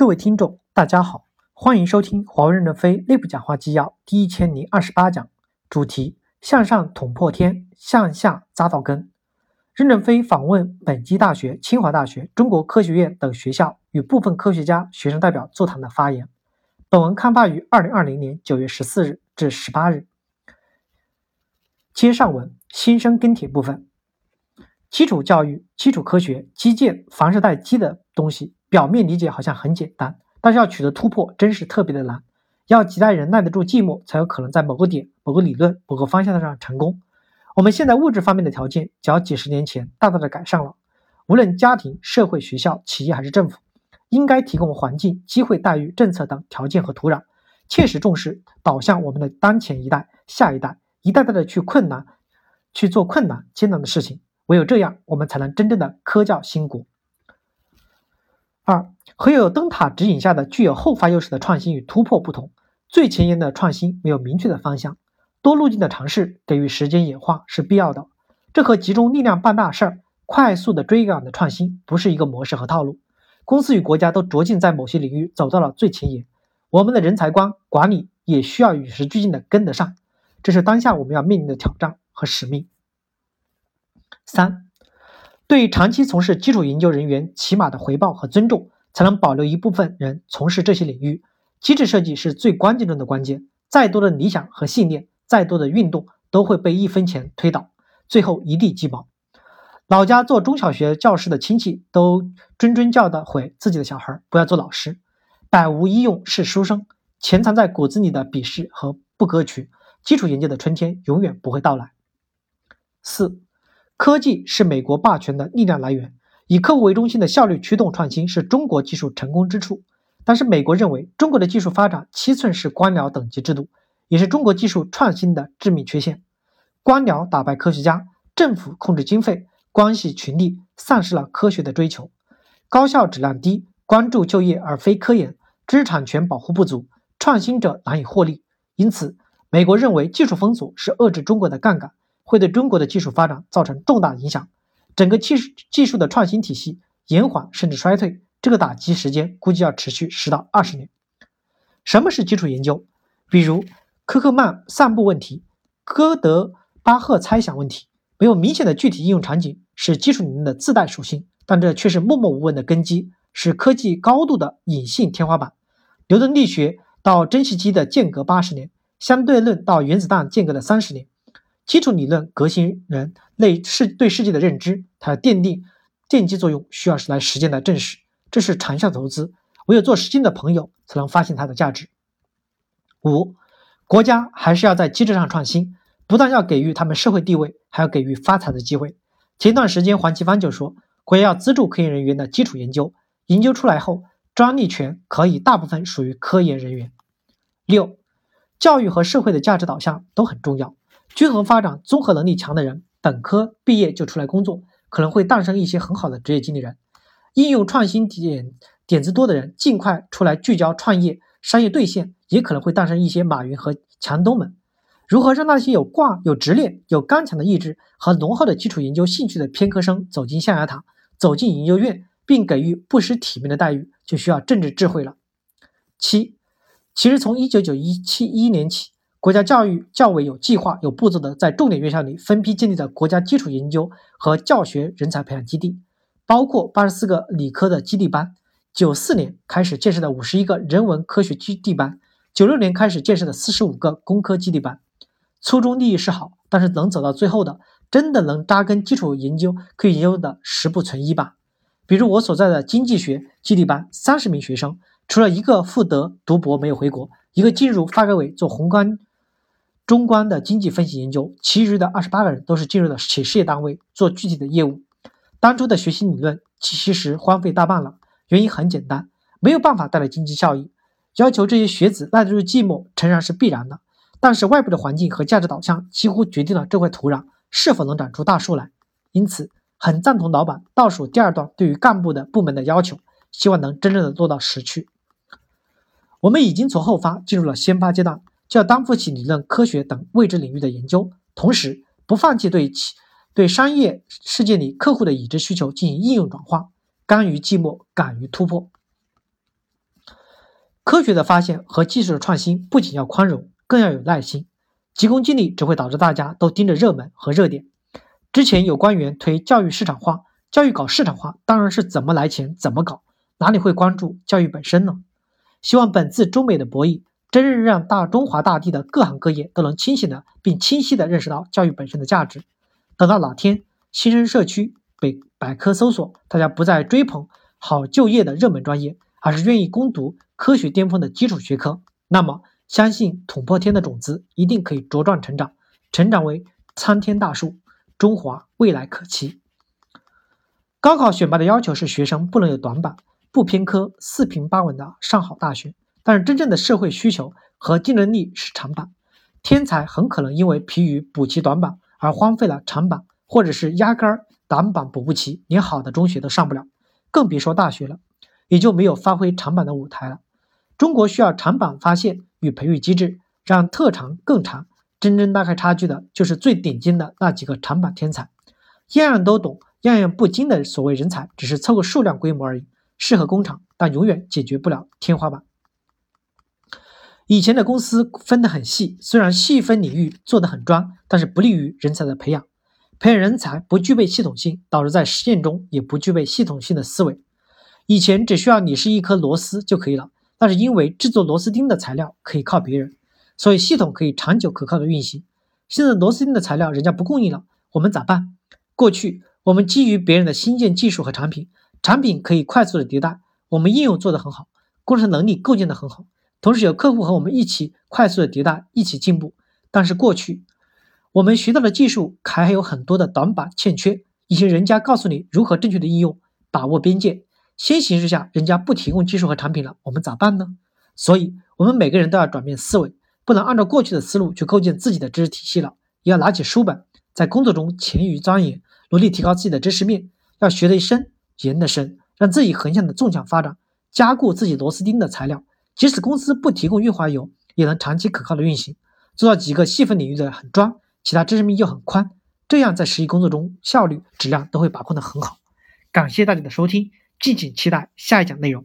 各位听众，大家好，欢迎收听华为任正非内部讲话纪要第一千零二十八讲，主题：向上捅破天，向下扎到根。任正非访问本溪大学、清华大学、中国科学院等学校，与部分科学家、学生代表座谈的发言。本文刊发于二零二零年九月十四日至十八日。接上文，新生跟帖部分。基础教育、基础科学、基建，凡是带“基”的东西。表面理解好像很简单，但是要取得突破，真是特别的难。要几代人耐得住寂寞，才有可能在某个点、某个理论、某个方向上成功。我们现在物质方面的条件，较几十年前大大的改善了。无论家庭、社会、学校、企业还是政府，应该提供环境、机会、待遇、政策等条件和土壤，切实重视导向我们的当前一代、下一代，一代代的去困难去做困难艰难的事情。唯有这样，我们才能真正的科教兴国。二和有灯塔指引下的具有后发优势的创新与突破不同，最前沿的创新没有明确的方向，多路径的尝试给予时间演化是必要的。这和集中力量办大事儿、快速的追赶的创新不是一个模式和套路。公司与国家都着劲在某些领域走到了最前沿，我们的人才观管理也需要与时俱进的跟得上，这是当下我们要面临的挑战和使命。三。对于长期从事基础研究人员起码的回报和尊重，才能保留一部分人从事这些领域。机制设计是最关键中的关键。再多的理想和信念，再多的运动，都会被一分钱推倒，最后一地鸡毛。老家做中小学教师的亲戚都谆谆教导诲自己的小孩不要做老师，百无一用是书生。潜藏在骨子里的鄙视和不可取，基础研究的春天永远不会到来。四。科技是美国霸权的力量来源，以客户为中心的效率驱动创新是中国技术成功之处。但是，美国认为中国的技术发展七寸是官僚等级制度，也是中国技术创新的致命缺陷。官僚打败科学家，政府控制经费，关系群力，丧失了科学的追求，高效质量低，关注就业而非科研，知识产权保护不足，创新者难以获利。因此，美国认为技术封锁是遏制中国的杠杆。会对中国的技术发展造成重大影响，整个技术技术的创新体系延缓甚至衰退，这个打击时间估计要持续十到二十年。什么是基础研究？比如科克曼散步问题、哥德巴赫猜想问题，没有明显的具体应用场景，是基础理论的自带属性，但这却是默默无闻的根基，是科技高度的隐性天花板。牛顿力学到蒸汽机的间隔八十年，相对论到原子弹间隔的三十年。基础理论革新人类世对世界的认知，它奠定奠基作用，需要是来实践来证实，这是长效投资。唯有做实践的朋友，才能发现它的价值。五，国家还是要在机制上创新，不但要给予他们社会地位，还要给予发财的机会。前段时间，黄奇帆就说，国家要资助科研人员的基础研究，研究出来后，专利权可以大部分属于科研人员。六，教育和社会的价值导向都很重要。均衡发展、综合能力强的人，本科毕业就出来工作，可能会诞生一些很好的职业经理人；应用创新点点子多的人，尽快出来聚焦创业、商业兑现，也可能会诞生一些马云和强东们。如何让那些有挂、有执念、有刚强的意志和浓厚的基础研究兴趣的偏科生走进象牙塔、走进研究院，并给予不失体面的待遇，就需要政治智慧了。七，其实从一九九一七一年起。国家教育教委有计划、有步骤的在重点院校里分批建立了国家基础研究和教学人才培养基地，包括八十四个理科的基地班，九四年开始建设的五十一个人文科学基地班，九六年开始建设的四十五个工科基地班。初衷利益是好，但是能走到最后的，真的能扎根基础研究、科学研究的十不存一吧。比如我所在的经济学基地班，三十名学生，除了一个复德读博没有回国，一个进入发改委做宏观。中观的经济分析研究，其余的二十八个人都是进入了企事业单位做具体的业务。当初的学习理论其实荒废大半了，原因很简单，没有办法带来经济效益。要求这些学子耐得住寂寞，诚然是必然的，但是外部的环境和价值导向几乎决定了这块土壤是否能长出大树来。因此，很赞同老板倒数第二段对于干部的部门的要求，希望能真正的落到实去。我们已经从后发进入了先发阶段。就要担负起理论科学等未知领域的研究，同时不放弃对其对商业世界里客户的已知需求进行应用转化，甘于寂寞，敢于突破。科学的发现和技术的创新不仅要宽容，更要有耐心。急功近利只会导致大家都盯着热门和热点。之前有官员推教育市场化，教育搞市场化当然是怎么来钱怎么搞，哪里会关注教育本身呢？希望本次中美的博弈，真正让大中华大地的各行各业都能清醒的并清晰的认识到教育本身的价值。等到哪天新生社区被百科搜索，大家不再追捧好就业的热门专业，而是愿意攻读科学巅峰的基础学科，那么。相信捅破天的种子一定可以茁壮成长，成长为参天大树，中华未来可期。高考选拔的要求是学生不能有短板，不偏科，四平八稳的上好大学。但是真正的社会需求和竞争力是长板，天才很可能因为疲于补齐短板而荒废了长板，或者是压根儿短板补不齐，连好的中学都上不了，更别说大学了，也就没有发挥长板的舞台了。中国需要长板发现。与培育机制，让特长更长。真正拉开差距的，就是最顶尖的那几个长板天才。样样都懂，样样不精的所谓人才，只是凑个数量规模而已，适合工厂，但永远解决不了天花板。以前的公司分得很细，虽然细分领域做得很专，但是不利于人才的培养。培养人才不具备系统性，导致在实践中也不具备系统性的思维。以前只需要你是一颗螺丝就可以了。那是因为制作螺丝钉的材料可以靠别人，所以系统可以长久可靠的运行。现在螺丝钉的材料人家不供应了，我们咋办？过去我们基于别人的新建技术和产品，产品可以快速的迭代，我们应用做得很好，工程能力构建的很好，同时有客户和我们一起快速的迭代，一起进步。但是过去我们学到的技术还有很多的短板欠缺，以前人家告诉你如何正确的应用，把握边界。先形势下，人家不提供技术和产品了，我们咋办呢？所以，我们每个人都要转变思维，不能按照过去的思路去构建自己的知识体系了，也要拿起书本，在工作中勤于钻研，努力提高自己的知识面，要学得深，研得深，让自己横向的纵向发展，加固自己螺丝钉的材料。即使公司不提供润滑油，也能长期可靠的运行，做到几个细分领域的很专，其他知识面又很宽，这样在实际工作中效率、质量都会把控的很好。感谢大家的收听。敬请期待下一讲内容。